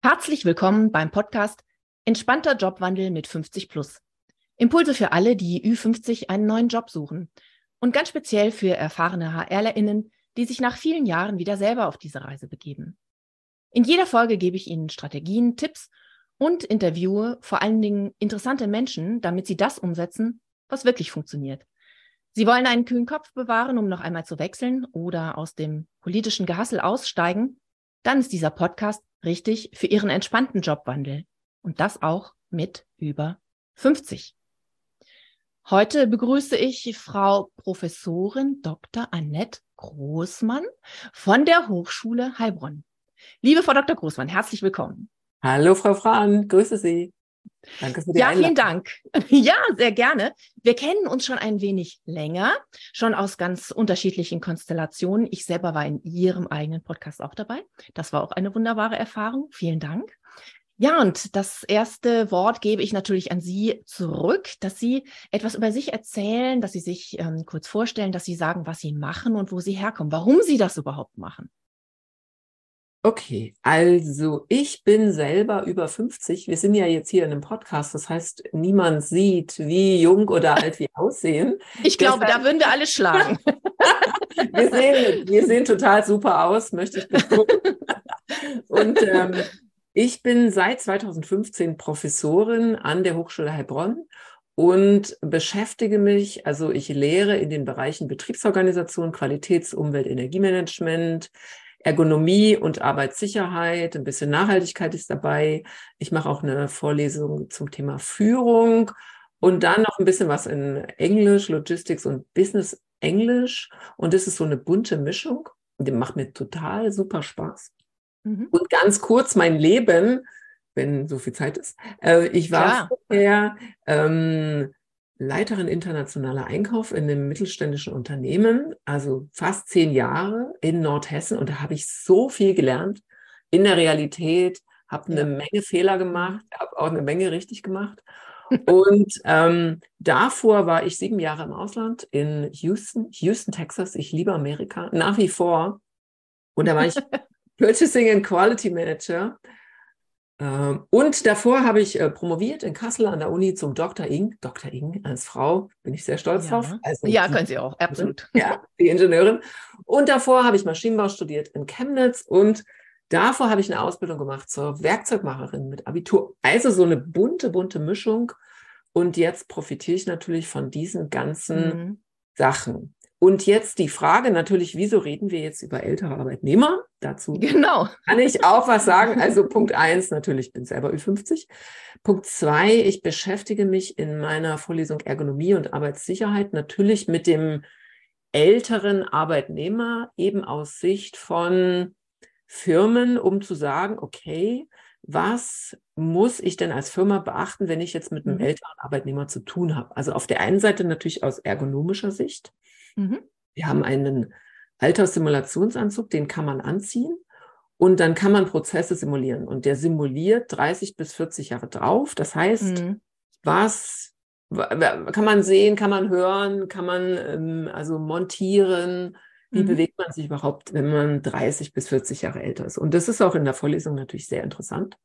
Herzlich willkommen beim Podcast Entspannter Jobwandel mit 50 plus. Impulse für alle, die Ü50 einen neuen Job suchen. Und ganz speziell für erfahrene HRlerInnen, die sich nach vielen Jahren wieder selber auf diese Reise begeben. In jeder Folge gebe ich Ihnen Strategien, Tipps und interviewe vor allen Dingen interessante Menschen, damit sie das umsetzen, was wirklich funktioniert. Sie wollen einen kühlen Kopf bewahren, um noch einmal zu wechseln oder aus dem politischen Gehassel aussteigen, dann ist dieser Podcast richtig für Ihren entspannten Jobwandel. Und das auch mit über 50. Heute begrüße ich Frau Professorin Dr. Annette Großmann von der Hochschule Heilbronn. Liebe Frau Dr. Großmann, herzlich willkommen. Hallo, Frau Fran, grüße Sie. Danke für die Ja, vielen Dank. Ja, sehr gerne. Wir kennen uns schon ein wenig länger, schon aus ganz unterschiedlichen Konstellationen. Ich selber war in Ihrem eigenen Podcast auch dabei. Das war auch eine wunderbare Erfahrung. Vielen Dank. Ja, und das erste Wort gebe ich natürlich an Sie zurück, dass Sie etwas über sich erzählen, dass Sie sich ähm, kurz vorstellen, dass Sie sagen, was Sie machen und wo Sie herkommen, warum Sie das überhaupt machen. Okay, also ich bin selber über 50. Wir sind ja jetzt hier in einem Podcast, das heißt, niemand sieht, wie jung oder alt wir aussehen. Ich glaube, Deshalb, da würden wir alle schlagen. wir, sehen, wir sehen total super aus, möchte ich betonen. Und ähm, ich bin seit 2015 Professorin an der Hochschule Heilbronn und beschäftige mich, also ich lehre in den Bereichen Betriebsorganisation, Qualitäts-, Umwelt-, Energiemanagement, Ergonomie und Arbeitssicherheit, ein bisschen Nachhaltigkeit ist dabei. Ich mache auch eine Vorlesung zum Thema Führung und dann noch ein bisschen was in Englisch, Logistics und Business Englisch. Und das ist so eine bunte Mischung. Die macht mir total super Spaß. Mhm. Und ganz kurz mein Leben, wenn so viel Zeit ist. Äh, ich war ja. vorher ähm, Leiterin internationaler Einkauf in einem mittelständischen Unternehmen, also fast zehn Jahre in Nordhessen. Und da habe ich so viel gelernt in der Realität, habe eine. Menge Fehler gemacht, habe auch eine Menge richtig gemacht. Und ähm, davor war ich sieben Jahre im Ausland in Houston, Houston, Texas. Ich liebe Amerika nach wie vor. Und da war ich Purchasing and Quality Manager und davor habe ich äh, promoviert in Kassel an der Uni zum Dr. Ing. Dr. Ing als Frau, bin ich sehr stolz ja. drauf. Also ja, können Sie auch, absolut. Ja, die Ingenieurin. Und davor habe ich Maschinenbau studiert in Chemnitz und davor habe ich eine Ausbildung gemacht zur Werkzeugmacherin mit Abitur. Also so eine bunte, bunte Mischung. Und jetzt profitiere ich natürlich von diesen ganzen mhm. Sachen. Und jetzt die Frage natürlich, wieso reden wir jetzt über ältere Arbeitnehmer? Dazu genau. kann ich auch was sagen. Also Punkt eins, natürlich bin selber Ü50. Punkt zwei, ich beschäftige mich in meiner Vorlesung Ergonomie und Arbeitssicherheit natürlich mit dem älteren Arbeitnehmer eben aus Sicht von Firmen, um zu sagen, okay, was muss ich denn als Firma beachten, wenn ich jetzt mit einem mhm. älteren Arbeitnehmer zu tun habe? Also auf der einen Seite natürlich aus ergonomischer Sicht. Mhm. Wir haben einen Alterssimulationsanzug, den kann man anziehen und dann kann man Prozesse simulieren. Und der simuliert 30 bis 40 Jahre drauf. Das heißt, mhm. was kann man sehen, kann man hören, kann man ähm, also montieren, wie mhm. bewegt man sich überhaupt, wenn man 30 bis 40 Jahre älter ist. Und das ist auch in der Vorlesung natürlich sehr interessant.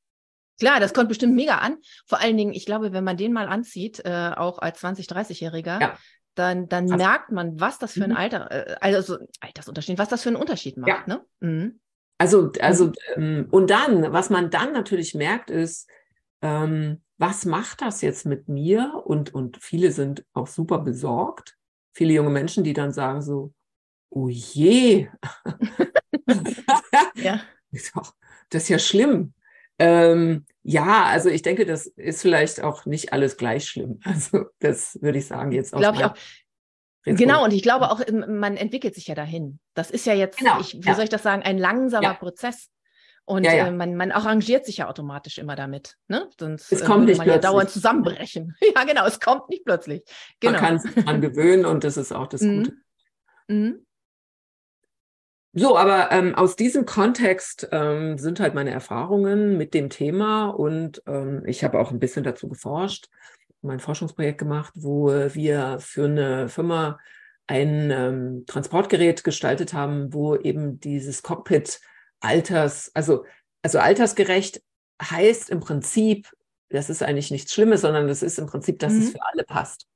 Klar, das kommt bestimmt mega an. Vor allen Dingen, ich glaube, wenn man den mal anzieht, äh, auch als 20-, 30-Jähriger, ja dann, dann merkt man, was das für ein mhm. Alter, äh, also Altersunterschied, was das für einen Unterschied macht. Ja. Ne? Mhm. Also, also, mhm. ähm, und dann, was man dann natürlich merkt, ist, ähm, was macht das jetzt mit mir? Und, und viele sind auch super besorgt. Viele junge Menschen, die dann sagen so, oh je. ja. Das ist ja schlimm. Ähm, ja, also ich denke, das ist vielleicht auch nicht alles gleich schlimm. Also das würde ich sagen jetzt auch. Glaube ich auch. Genau, und ich glaube auch, man entwickelt sich ja dahin. Das ist ja jetzt, genau, ich, wie ja. soll ich das sagen, ein langsamer ja. Prozess. Und ja. Äh, man, man arrangiert sich ja automatisch immer damit. Ne? Sonst es kommt äh, nicht man plötzlich. ja dauernd zusammenbrechen. ja, genau, es kommt nicht plötzlich. Genau. Man kann sich daran gewöhnen und das ist auch das mhm. Gute. Mhm. So, aber ähm, aus diesem Kontext ähm, sind halt meine Erfahrungen mit dem Thema und ähm, ich habe auch ein bisschen dazu geforscht, mein Forschungsprojekt gemacht, wo wir für eine Firma ein ähm, Transportgerät gestaltet haben, wo eben dieses Cockpit alters, also, also altersgerecht heißt im Prinzip, das ist eigentlich nichts Schlimmes, sondern das ist im Prinzip, dass mhm. es für alle passt.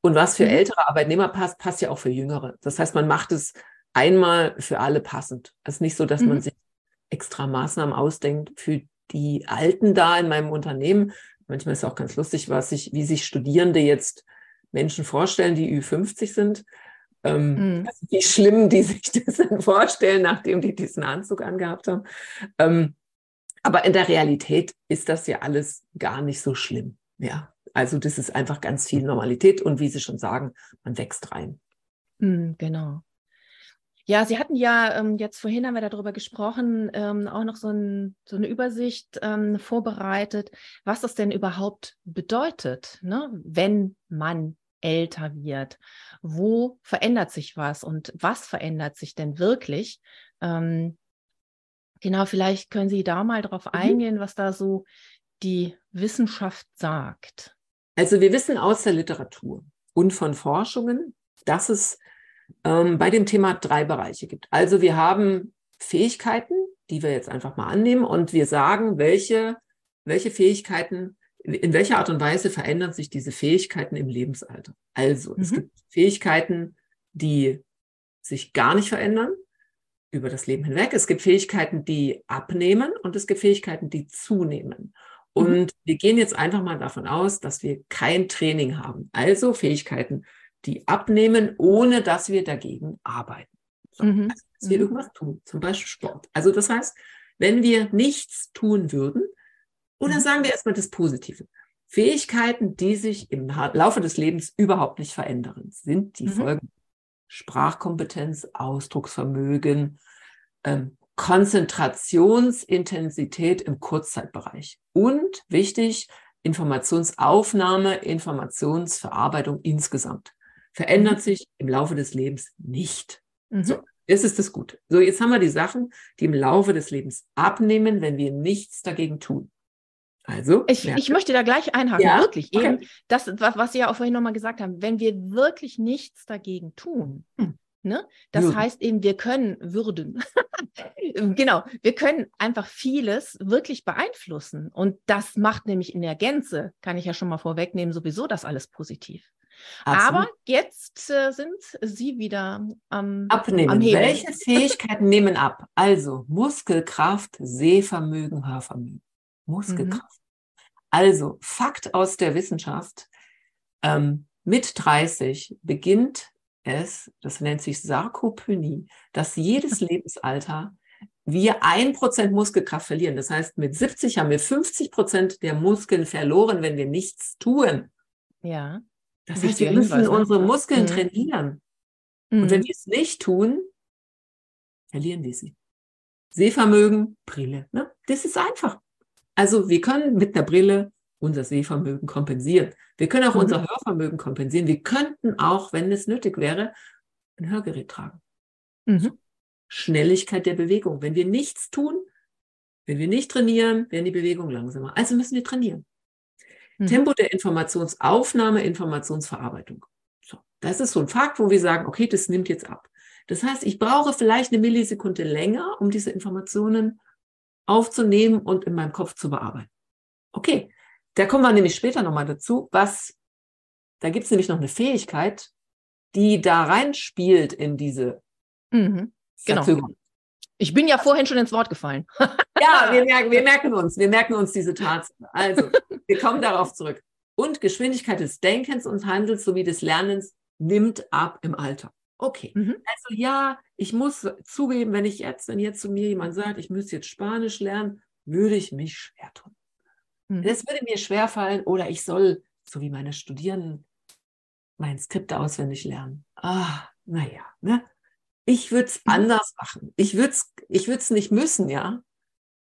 Und was für mhm. ältere Arbeitnehmer passt, passt ja auch für jüngere. Das heißt, man macht es einmal für alle passend. Es ist nicht so, dass mhm. man sich extra Maßnahmen ausdenkt für die Alten da in meinem Unternehmen. Manchmal ist es auch ganz lustig, was sich, wie sich Studierende jetzt Menschen vorstellen, die Ü50 sind. Ähm, mhm. also wie schlimm die sich das dann vorstellen, nachdem die diesen Anzug angehabt haben. Ähm, aber in der Realität ist das ja alles gar nicht so schlimm. Ja, also das ist einfach ganz viel Normalität und wie Sie schon sagen, man wächst rein. Mhm, genau. Ja, Sie hatten ja ähm, jetzt vorhin haben wir darüber gesprochen, ähm, auch noch so, ein, so eine Übersicht ähm, vorbereitet, was das denn überhaupt bedeutet, ne? wenn man älter wird. Wo verändert sich was und was verändert sich denn wirklich? Ähm, genau, vielleicht können Sie da mal drauf mhm. eingehen, was da so die Wissenschaft sagt. Also wir wissen aus der Literatur und von Forschungen, dass es ähm, bei dem Thema drei Bereiche gibt. Also wir haben Fähigkeiten, die wir jetzt einfach mal annehmen und wir sagen, welche, welche Fähigkeiten, in welcher Art und Weise verändern sich diese Fähigkeiten im Lebensalter. Also mhm. es gibt Fähigkeiten, die sich gar nicht verändern über das Leben hinweg. Es gibt Fähigkeiten, die abnehmen und es gibt Fähigkeiten, die zunehmen. Mhm. Und mhm. wir gehen jetzt einfach mal davon aus, dass wir kein Training haben. Also Fähigkeiten, die abnehmen, ohne dass wir dagegen arbeiten. So, mhm. also, dass wir mhm. irgendwas tun, zum Beispiel Sport. Also das heißt, wenn wir nichts tun würden, oder mhm. sagen wir erstmal das Positive, Fähigkeiten, die sich im Laufe des Lebens überhaupt nicht verändern, sind die mhm. Folgen Sprachkompetenz, Ausdrucksvermögen, ähm, Konzentrationsintensität im Kurzzeitbereich und wichtig, Informationsaufnahme, Informationsverarbeitung insgesamt verändert mhm. sich im Laufe des Lebens nicht. Mhm. So, das ist das Gute. So, jetzt haben wir die Sachen, die im Laufe des Lebens abnehmen, wenn wir nichts dagegen tun. Also, ich, ich möchte da gleich einhaken, ja? wirklich. Okay. Eben das, was Sie ja auch vorhin nochmal gesagt haben, wenn wir wirklich nichts dagegen tun, hm. Ne? Das würden. heißt eben, wir können würden. genau, wir können einfach vieles wirklich beeinflussen. Und das macht nämlich in der Gänze, kann ich ja schon mal vorwegnehmen, sowieso das alles positiv. Absolut. Aber jetzt äh, sind Sie wieder am, Abnehmen. am Hebel. Welche Fähigkeiten nehmen ab? Also Muskelkraft, Sehvermögen, Hörvermögen. Muskelkraft. Mhm. Also Fakt aus der Wissenschaft. Ähm, mit 30 beginnt es, das nennt sich Sarkopenie, dass jedes Lebensalter wir ein Prozent Muskelkraft verlieren. Das heißt, mit 70 haben wir 50 Prozent der Muskeln verloren, wenn wir nichts tun. Ja. Das heißt, wir müssen Hinweis, ne? unsere Muskeln mhm. trainieren. Mhm. Und wenn wir es nicht tun, verlieren wir sie. Sehvermögen, Brille. Ne? Das ist einfach. Also wir können mit der Brille unser Sehvermögen kompensieren. Wir können auch mhm. unser Hörvermögen kompensieren. Wir könnten auch, wenn es nötig wäre, ein Hörgerät tragen. Mhm. Schnelligkeit der Bewegung. Wenn wir nichts tun, wenn wir nicht trainieren, werden die Bewegungen langsamer. Also müssen wir trainieren. Mhm. Tempo der Informationsaufnahme, Informationsverarbeitung. So, das ist so ein Fakt, wo wir sagen, okay, das nimmt jetzt ab. Das heißt, ich brauche vielleicht eine Millisekunde länger, um diese Informationen aufzunehmen und in meinem Kopf zu bearbeiten. Okay, da kommen wir nämlich später nochmal dazu, was, da gibt es nämlich noch eine Fähigkeit, die da reinspielt in diese mhm, genau. Verzögerung. Ich bin ja vorhin schon ins Wort gefallen. ja, wir merken, wir merken uns, wir merken uns diese Tatsache. Also, wir kommen darauf zurück. Und Geschwindigkeit des Denkens und Handels sowie des Lernens nimmt ab im Alter. Okay. Mhm. Also ja, ich muss zugeben, wenn ich jetzt, wenn jetzt zu mir jemand sagt, ich müsste jetzt Spanisch lernen, würde ich mich schwer tun. Mhm. Das würde mir schwer fallen oder ich soll, so wie meine Studierenden, mein Skript auswendig lernen. Ah, naja, ne? Ich würde es mhm. anders machen. Ich würde es ich würd's nicht müssen, ja.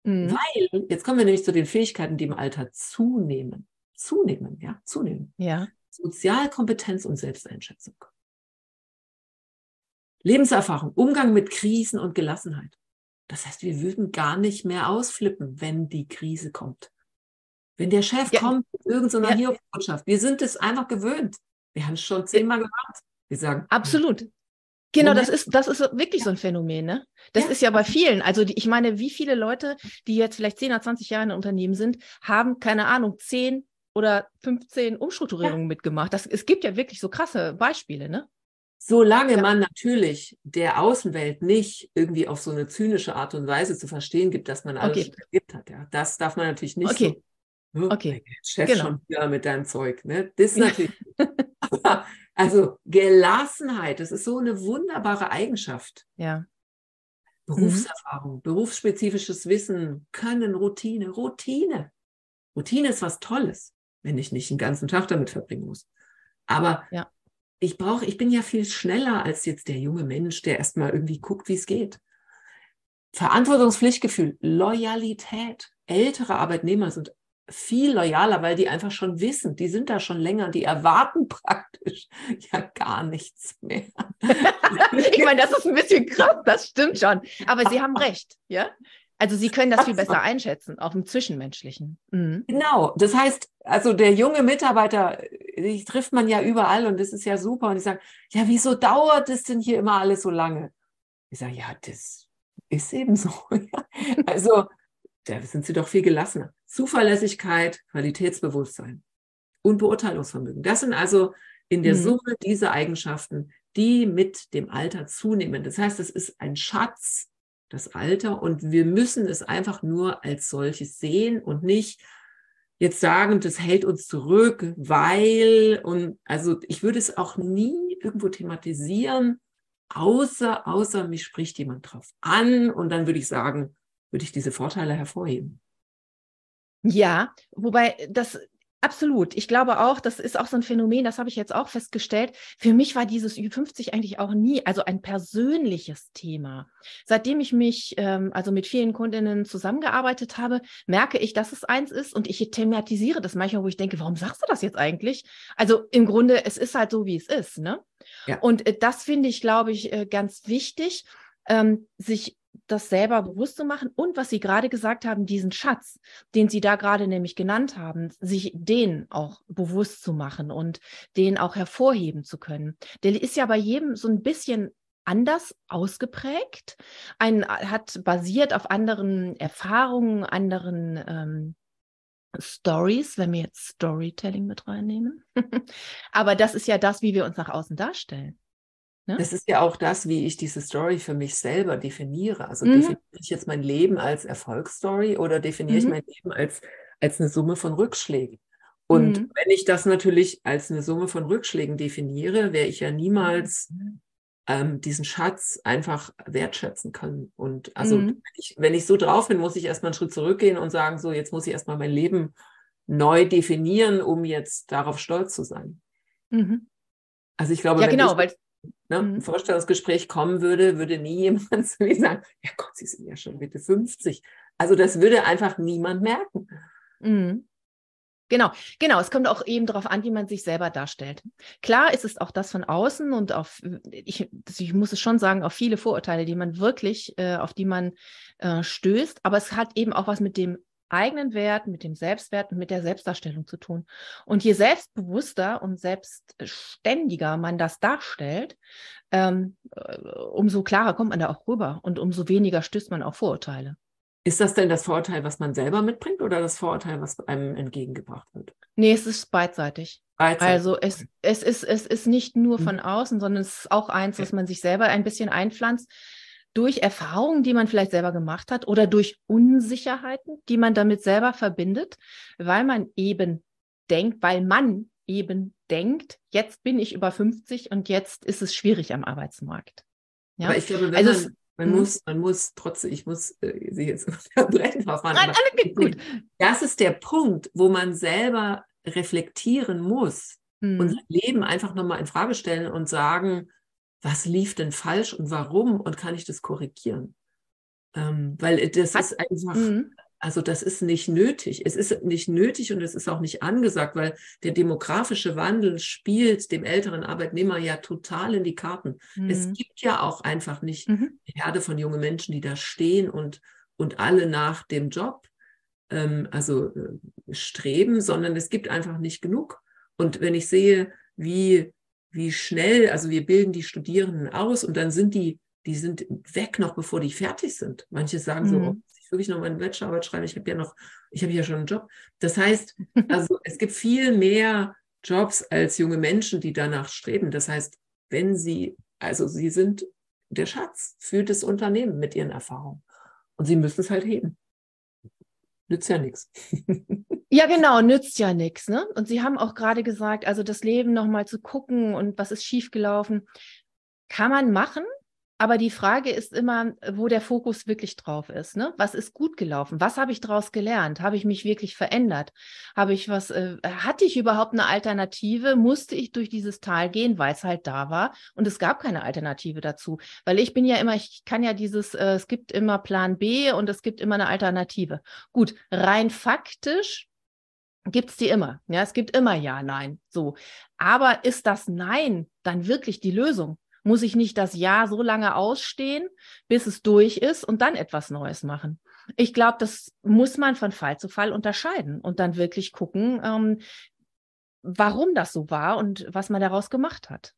Mhm. Weil, jetzt kommen wir nämlich zu den Fähigkeiten, die im Alter zunehmen. Zunehmen, ja, zunehmen. Ja. Sozialkompetenz und Selbsteinschätzung. Lebenserfahrung, Umgang mit Krisen und Gelassenheit. Das heißt, wir würden gar nicht mehr ausflippen, wenn die Krise kommt. Wenn der Chef ja. kommt mit irgendeiner ja. Botschaft, wir sind es einfach gewöhnt. Wir haben es schon zehnmal gemacht. Wir sagen, absolut. Genau, das ist, das ist wirklich ja. so ein Phänomen, ne? Das ja. ist ja bei vielen. Also die, ich meine, wie viele Leute, die jetzt vielleicht 10 oder 20 Jahre in einem Unternehmen sind, haben, keine Ahnung, 10 oder 15 Umstrukturierungen ja. mitgemacht. Das, es gibt ja wirklich so krasse Beispiele, ne? Solange man natürlich der Außenwelt nicht irgendwie auf so eine zynische Art und Weise zu verstehen gibt, dass man alles okay. gibt hat, ja. Das darf man natürlich nicht okay. so. Okay. Chef genau. schon wieder mit deinem Zeug, ne? Das ist natürlich. Also Gelassenheit, das ist so eine wunderbare Eigenschaft. Ja. Berufserfahrung, mhm. berufsspezifisches Wissen, Können, Routine, Routine. Routine ist was Tolles, wenn ich nicht den ganzen Tag damit verbringen muss. Aber ja. ich brauche, ich bin ja viel schneller als jetzt der junge Mensch, der erstmal irgendwie guckt, wie es geht. Verantwortungspflichtgefühl, Loyalität. Ältere Arbeitnehmer sind viel loyaler, weil die einfach schon wissen, die sind da schon länger, die erwarten praktisch ja gar nichts mehr. ich meine, das ist ein bisschen krass, das stimmt schon. Aber Sie haben recht, ja? Also Sie können das viel besser einschätzen, auch im Zwischenmenschlichen. Mhm. Genau. Das heißt, also der junge Mitarbeiter, die trifft man ja überall und das ist ja super. Und ich sage, ja, wieso dauert es denn hier immer alles so lange? Ich sage, ja, das ist eben so. also da sind sie doch viel gelassener. Zuverlässigkeit, Qualitätsbewusstsein und Beurteilungsvermögen. Das sind also in der mhm. Summe diese Eigenschaften, die mit dem Alter zunehmen. Das heißt, es ist ein Schatz, das Alter, und wir müssen es einfach nur als solches sehen und nicht jetzt sagen, das hält uns zurück, weil, und also ich würde es auch nie irgendwo thematisieren, außer, außer mich spricht jemand drauf an und dann würde ich sagen, würde ich diese Vorteile hervorheben. Ja, wobei das Absolut. Ich glaube auch, das ist auch so ein Phänomen, das habe ich jetzt auch festgestellt. Für mich war dieses Ü50 eigentlich auch nie, also ein persönliches Thema. Seitdem ich mich ähm, also mit vielen Kundinnen zusammengearbeitet habe, merke ich, dass es eins ist und ich thematisiere das manchmal, wo ich denke, warum sagst du das jetzt eigentlich? Also im Grunde, es ist halt so, wie es ist. Ne? Ja. Und äh, das finde ich, glaube ich, äh, ganz wichtig, ähm, sich das selber bewusst zu machen und was Sie gerade gesagt haben, diesen Schatz, den Sie da gerade nämlich genannt haben, sich den auch bewusst zu machen und den auch hervorheben zu können. Der ist ja bei jedem so ein bisschen anders ausgeprägt, ein hat basiert auf anderen Erfahrungen, anderen ähm, Stories, wenn wir jetzt Storytelling mit reinnehmen. Aber das ist ja das, wie wir uns nach außen darstellen. Ne? Das ist ja auch das, wie ich diese Story für mich selber definiere. Also mhm. definiere ich jetzt mein Leben als Erfolgsstory oder definiere mhm. ich mein Leben als, als eine Summe von Rückschlägen? Und mhm. wenn ich das natürlich als eine Summe von Rückschlägen definiere, wäre ich ja niemals ähm, diesen Schatz einfach wertschätzen können. Und also mhm. wenn, ich, wenn ich so drauf bin, muss ich erstmal einen Schritt zurückgehen und sagen, so, jetzt muss ich erstmal mein Leben neu definieren, um jetzt darauf stolz zu sein. Mhm. Also ich glaube, ja, genau, weil ne, mhm. ein Vorstellungsgespräch kommen würde, würde nie jemand zu mir sagen, ja Gott, Sie sind ja schon Mitte 50. Also das würde einfach niemand merken. Mhm. Genau, genau. Es kommt auch eben darauf an, wie man sich selber darstellt. Klar ist es auch das von außen und auf, ich, ich muss es schon sagen, auf viele Vorurteile, die man wirklich, äh, auf die man äh, stößt. Aber es hat eben auch was mit dem eigenen Wert, mit dem Selbstwert und mit der Selbstdarstellung zu tun. Und je selbstbewusster und selbstständiger man das darstellt, ähm, äh, umso klarer kommt man da auch rüber und umso weniger stößt man auf Vorurteile. Ist das denn das Vorurteil, was man selber mitbringt oder das Vorurteil, was einem entgegengebracht wird? Nee, es ist beidseitig. beidseitig. Also es, es, ist, es ist nicht nur von mhm. außen, sondern es ist auch eins, was man sich selber ein bisschen einpflanzt durch Erfahrungen, die man vielleicht selber gemacht hat oder durch Unsicherheiten, die man damit selber verbindet, weil man eben denkt, weil man eben denkt, jetzt bin ich über 50 und jetzt ist es schwierig am Arbeitsmarkt. Ja? Aber ich glaube, also man, man hm? muss, man muss trotzdem, ich muss äh, Sie jetzt unterbrechen, Frau Nein, alles gut. Das ist der Punkt, wo man selber reflektieren muss hm. und sein Leben einfach nochmal in Frage stellen und sagen, was lief denn falsch und warum und kann ich das korrigieren? Ähm, weil das Hat, ist einfach, mhm. also das ist nicht nötig. Es ist nicht nötig und es ist auch nicht angesagt, weil der demografische Wandel spielt dem älteren Arbeitnehmer ja total in die Karten. Mhm. Es gibt ja auch einfach nicht mhm. eine Herde von jungen Menschen, die da stehen und, und alle nach dem Job ähm, also äh, streben, sondern es gibt einfach nicht genug. Und wenn ich sehe, wie wie schnell, also wir bilden die Studierenden aus und dann sind die, die sind weg noch bevor die fertig sind. Manche sagen so, Mhm. oh, muss ich wirklich noch meine Bachelorarbeit schreiben, ich habe ja noch, ich habe ja schon einen Job. Das heißt, also es gibt viel mehr Jobs als junge Menschen, die danach streben. Das heißt, wenn sie, also sie sind der Schatz für das Unternehmen mit ihren Erfahrungen. Und sie müssen es halt heben. Nützt ja nichts. Ja, genau, nützt ja nichts. Ne? Und Sie haben auch gerade gesagt, also das Leben nochmal zu gucken und was ist schiefgelaufen, kann man machen. Aber die Frage ist immer, wo der Fokus wirklich drauf ist. Ne? Was ist gut gelaufen? Was habe ich daraus gelernt? Habe ich mich wirklich verändert? Habe ich was, äh, hatte ich überhaupt eine Alternative? Musste ich durch dieses Tal gehen, weil es halt da war? Und es gab keine Alternative dazu. Weil ich bin ja immer, ich kann ja dieses, äh, es gibt immer Plan B und es gibt immer eine Alternative. Gut, rein faktisch gibt es die immer. Ja, es gibt immer Ja, Nein. So. Aber ist das Nein dann wirklich die Lösung? Muss ich nicht das Ja so lange ausstehen, bis es durch ist und dann etwas Neues machen? Ich glaube, das muss man von Fall zu Fall unterscheiden und dann wirklich gucken, ähm, warum das so war und was man daraus gemacht hat.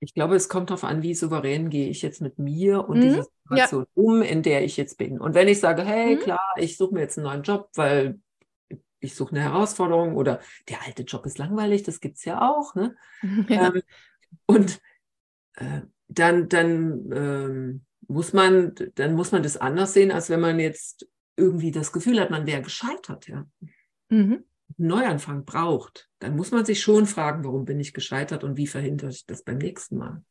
Ich glaube, es kommt darauf an, wie souverän gehe ich jetzt mit mir und Mhm, dieser Situation um, in der ich jetzt bin. Und wenn ich sage, hey, Mhm. klar, ich suche mir jetzt einen neuen Job, weil ich suche eine Herausforderung oder der alte Job ist langweilig, das gibt es ja auch. Ne? Ja. Ähm, und dann, dann ähm, muss man, dann muss man das anders sehen, als wenn man jetzt irgendwie das Gefühl hat, man wäre gescheitert, ja. Mhm. Neuanfang braucht, dann muss man sich schon fragen, warum bin ich gescheitert und wie verhindere ich das beim nächsten Mal.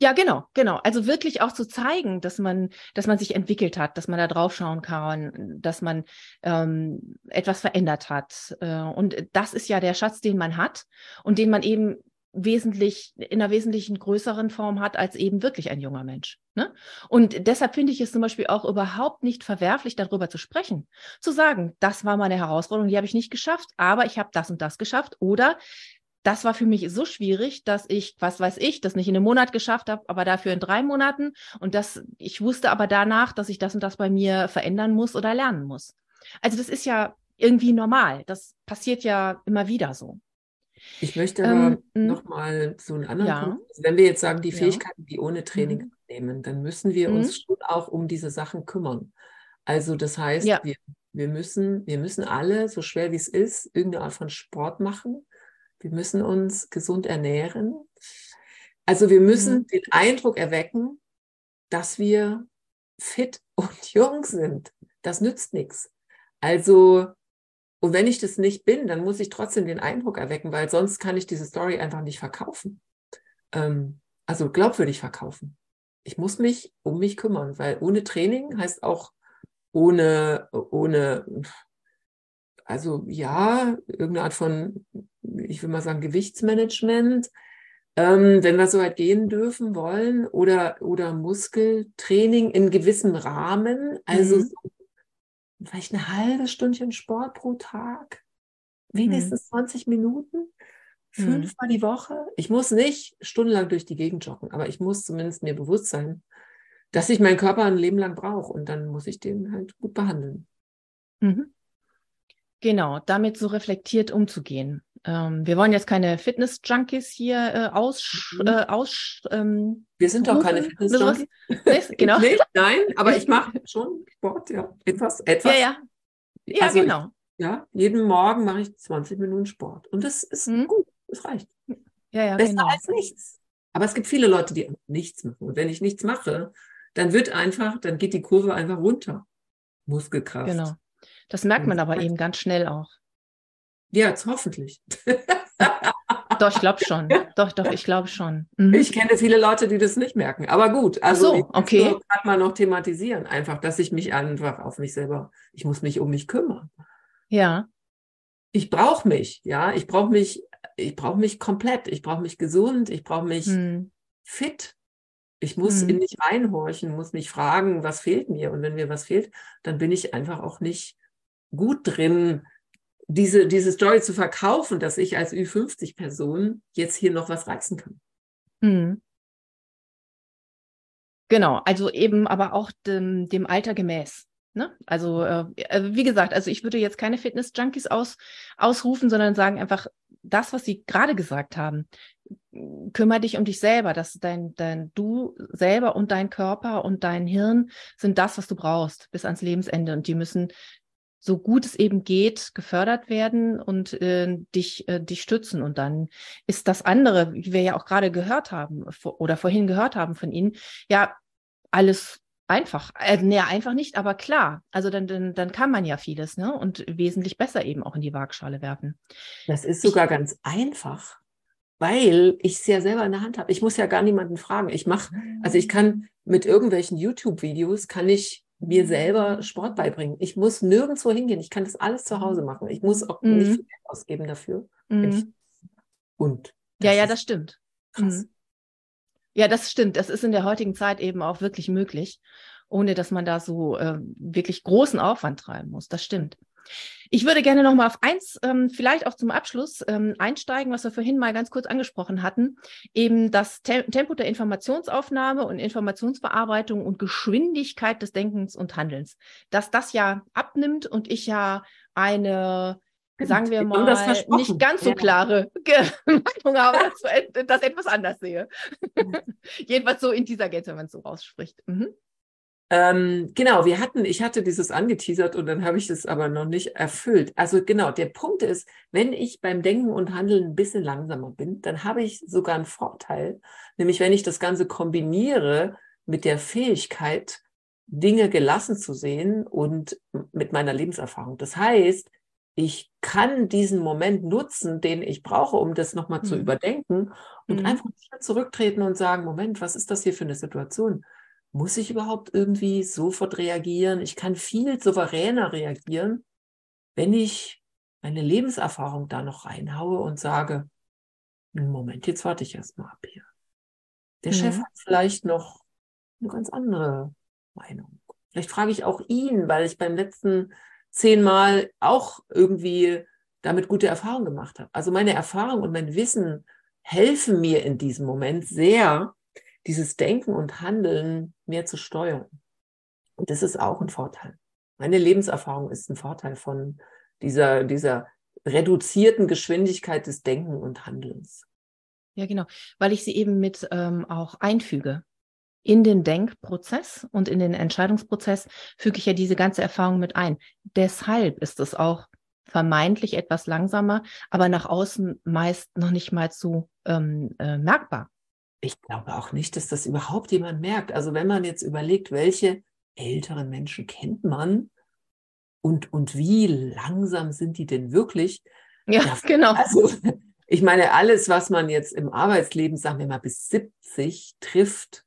Ja, genau, genau. Also wirklich auch zu zeigen, dass man, dass man sich entwickelt hat, dass man da drauf schauen kann, dass man ähm, etwas verändert hat. Äh, und das ist ja der Schatz, den man hat und den man eben wesentlich, in einer wesentlichen größeren Form hat als eben wirklich ein junger Mensch. Ne? Und deshalb finde ich es zum Beispiel auch überhaupt nicht verwerflich, darüber zu sprechen. Zu sagen, das war meine Herausforderung, die habe ich nicht geschafft, aber ich habe das und das geschafft. Oder das war für mich so schwierig, dass ich, was weiß ich, das nicht in einem Monat geschafft habe, aber dafür in drei Monaten. Und das, ich wusste aber danach, dass ich das und das bei mir verändern muss oder lernen muss. Also das ist ja irgendwie normal. Das passiert ja immer wieder so. Ich möchte Ähm, aber mm. nochmal so einen anderen Ja. Punkt. Also wenn wir jetzt sagen, die Ja. Fähigkeiten, die ohne Training Mhm. nehmen, dann müssen wir Mhm. uns schon auch um diese Sachen kümmern. Also das heißt, Ja. wir, wir, müssen, wir müssen alle, so schwer wie es ist, irgendeine Art von Sport machen. Wir müssen uns gesund ernähren. Also wir müssen Mhm. den Eindruck erwecken, dass wir fit und jung sind. Das nützt nichts. Also, und wenn ich das nicht bin, dann muss ich trotzdem den Eindruck erwecken, weil sonst kann ich diese Story einfach nicht verkaufen. Ähm, also glaubwürdig verkaufen. Ich muss mich um mich kümmern, weil ohne Training heißt auch ohne, ohne, also ja, irgendeine Art von, ich will mal sagen, Gewichtsmanagement, ähm, wenn wir so weit gehen dürfen wollen, oder, oder Muskeltraining in gewissem Rahmen, also Mhm. so, vielleicht eine halbe Stündchen Sport pro Tag, wenigstens 20 Minuten, fünfmal die Woche. Ich muss nicht stundenlang durch die Gegend joggen, aber ich muss zumindest mir bewusst sein, dass ich meinen Körper ein Leben lang brauche und dann muss ich den halt gut behandeln. Mhm. Genau, damit so reflektiert umzugehen. Ähm, wir wollen jetzt keine Fitness-Junkies hier äh, aus, Mhm. äh, aus ähm, Wir sind doch keine. Fitness-Junkies. Nee, genau. Nicht, nein, aber ich mache schon Sport, ja. Etwas, etwas. Ja, ja. Ja, Also ich- genau. Ja, jeden Morgen mache ich 20 Minuten Sport. Und das ist Mhm. gut, das reicht. Ja, ja, Besser genau. als nichts. Aber es gibt viele Leute, die nichts machen. Und wenn ich nichts mache, dann wird einfach, dann geht die Kurve einfach runter. Muskelkraft. Genau. Das merkt man aber eben ganz schnell auch. Ja, jetzt hoffentlich. Doch, ich glaube schon. Doch, doch, ich glaube schon. Mhm. Ich kenne viele Leute, die das nicht merken. Aber gut, also so, okay. grad mal noch thematisieren, einfach, dass ich mich einfach auf mich selber, ich muss mich um mich kümmern. Ja. Ich brauche mich, ja, ich brauche mich, ich brauche mich komplett, ich brauche mich gesund, ich brauche mich Hm. fit. Ich muss Mhm. in mich reinhorchen, muss mich fragen, was fehlt mir? Und wenn mir was fehlt, dann bin ich einfach auch nicht gut drin, diese, diese Story zu verkaufen, dass ich als Ü50-Person jetzt hier noch was reißen kann. Hm. Genau, also eben aber auch dem, dem Alter gemäß. Ne? Also, äh, äh, wie gesagt, also ich würde jetzt keine Fitness-Junkies aus, ausrufen, sondern sagen einfach, das, was Sie gerade gesagt haben, kümmere dich um dich selber, dass dein, dein du selber und dein Körper und dein Hirn sind das, was du brauchst bis ans Lebensende und die müssen so gut es eben geht gefördert werden und äh, dich äh, dich stützen und dann ist das andere, wie wir ja auch gerade gehört haben oder vorhin gehört haben von Ihnen, ja alles einfach. Äh, nee, einfach nicht, aber klar. Also dann, dann, dann kann man ja vieles, ne? Und wesentlich besser eben auch in die Waagschale werfen. Das ist sogar ich, ganz einfach weil ich es ja selber in der Hand habe. Ich muss ja gar niemanden fragen. Ich mache, also ich kann mit irgendwelchen YouTube-Videos, kann ich mir selber Sport beibringen. Ich muss nirgendwo hingehen. Ich kann das alles zu Hause machen. Ich muss auch mhm. nicht viel Geld ausgeben dafür. Mhm. Und. Ja, ja, das stimmt. Mhm. Ja, das stimmt. Das ist in der heutigen Zeit eben auch wirklich möglich, ohne dass man da so äh, wirklich großen Aufwand treiben muss. Das stimmt. Ich würde gerne noch mal auf eins, ähm, vielleicht auch zum Abschluss ähm, einsteigen, was wir vorhin mal ganz kurz angesprochen hatten, eben das Te Tempo der Informationsaufnahme und Informationsverarbeitung und Geschwindigkeit des Denkens und Handelns, dass das ja abnimmt und ich ja eine sagen wir mal, nicht ganz so klare Meinung habe, dass das etwas anders sehe. Jedenfalls so in dieser Gänze, wenn man es so rausspricht. Mhm. Ähm, genau, wir hatten, ich hatte dieses angeteasert und dann habe ich es aber noch nicht erfüllt. Also genau, der Punkt ist, wenn ich beim Denken und Handeln ein bisschen langsamer bin, dann habe ich sogar einen Vorteil, nämlich wenn ich das Ganze kombiniere mit der Fähigkeit, Dinge gelassen zu sehen und mit meiner Lebenserfahrung. Das heißt, ich kann diesen Moment nutzen, den ich brauche, um das nochmal mhm. zu überdenken und mhm. einfach zurücktreten und sagen, Moment, was ist das hier für eine Situation? Muss ich überhaupt irgendwie sofort reagieren? Ich kann viel souveräner reagieren, wenn ich meine Lebenserfahrung da noch reinhaue und sage, Moment, jetzt warte ich erstmal ab hier. Der mhm. Chef hat vielleicht noch eine ganz andere Meinung. Vielleicht frage ich auch ihn, weil ich beim letzten zehnmal auch irgendwie damit gute Erfahrungen gemacht habe. Also meine Erfahrung und mein Wissen helfen mir in diesem Moment sehr, dieses Denken und Handeln mehr zu steuern. Und das ist auch ein Vorteil. Meine Lebenserfahrung ist ein Vorteil von dieser, dieser reduzierten Geschwindigkeit des Denken und Handelns. Ja, genau, weil ich sie eben mit ähm, auch einfüge. In den Denkprozess und in den Entscheidungsprozess füge ich ja diese ganze Erfahrung mit ein. Deshalb ist es auch vermeintlich etwas langsamer, aber nach außen meist noch nicht mal so ähm, äh, merkbar ich glaube auch nicht, dass das überhaupt jemand merkt. Also wenn man jetzt überlegt, welche älteren Menschen kennt man und, und wie langsam sind die denn wirklich? Ja, ja genau. Also ich meine, alles, was man jetzt im Arbeitsleben, sagen wir mal, bis 70 trifft,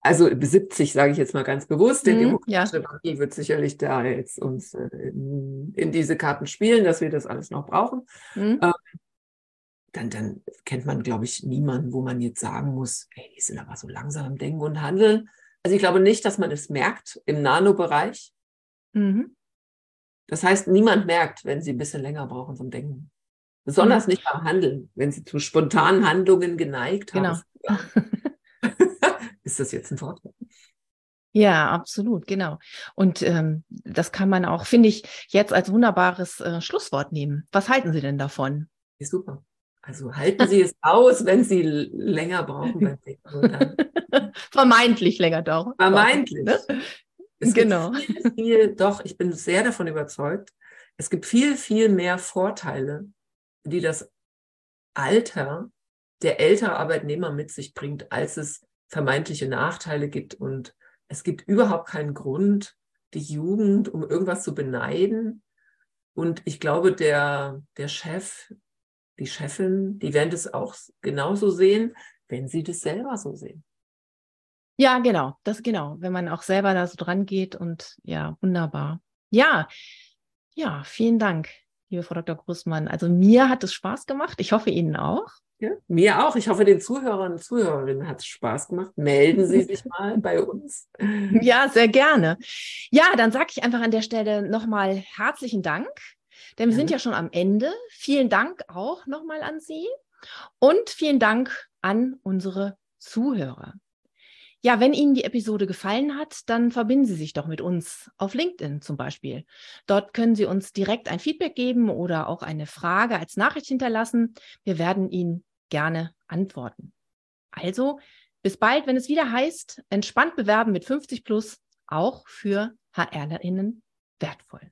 also bis 70 sage ich jetzt mal ganz bewusst, denn mm, die ja. wird sicherlich da jetzt uns äh, in, in, diese Karten spielen, dass wir das alles noch brauchen. Mm. Ähm, dann, dann kennt man, glaube ich, niemanden, wo man jetzt sagen muss, ey, die sind aber so langsam im Denken und Handeln. Also ich glaube nicht, dass man es merkt im Nanobereich. Mhm. Das heißt, niemand merkt, wenn sie ein bisschen länger brauchen zum Denken. Besonders mhm. nicht beim Handeln, wenn sie zu spontanen Handlungen geneigt genau. haben. ist das jetzt ein Vorteil? Ja, absolut, genau. Und ähm, das kann man auch, finde ich, jetzt als wunderbares äh, Schlusswort nehmen. Was halten Sie denn davon? Ist super. Also halten Sie es aus, wenn Sie länger brauchen beim Denken. Vermeintlich länger dauern. Vermeintlich. Ne? Es genau. Viel, viel, doch, ich bin sehr davon überzeugt. Es gibt viel, viel mehr Vorteile, die das Alter der ältere Arbeitnehmer mit sich bringt, als es vermeintliche Nachteile gibt. Und es gibt überhaupt keinen Grund, die Jugend um irgendwas zu beneiden. Und ich glaube, der, der Chef die Chefin, die werden das auch genauso sehen, wenn sie das selber so sehen. Ja, genau, das genau, wenn man auch selber da so dran geht und ja, wunderbar. Ja, ja, vielen Dank, liebe Frau Dr. Großmann. Also mir hat es Spaß gemacht. Ich hoffe Ihnen auch. Ja, mir auch. Ich hoffe, den Zuhörern und Zuhörerinnen hat es Spaß gemacht. Melden Sie sich mal bei uns. Ja, sehr gerne. Ja, dann sage ich einfach an der Stelle nochmal herzlichen Dank denn wir sind ja schon am Ende. Vielen Dank auch nochmal an Sie und vielen Dank an unsere Zuhörer. Ja, wenn Ihnen die Episode gefallen hat, dann verbinden Sie sich doch mit uns auf LinkedIn zum Beispiel. Dort können Sie uns direkt ein Feedback geben oder auch eine Frage als Nachricht hinterlassen. Wir werden Ihnen gerne antworten. Also, bis bald, wenn es wieder heißt, entspannt bewerben mit 50 plus, auch für HRlerInnen wertvoll.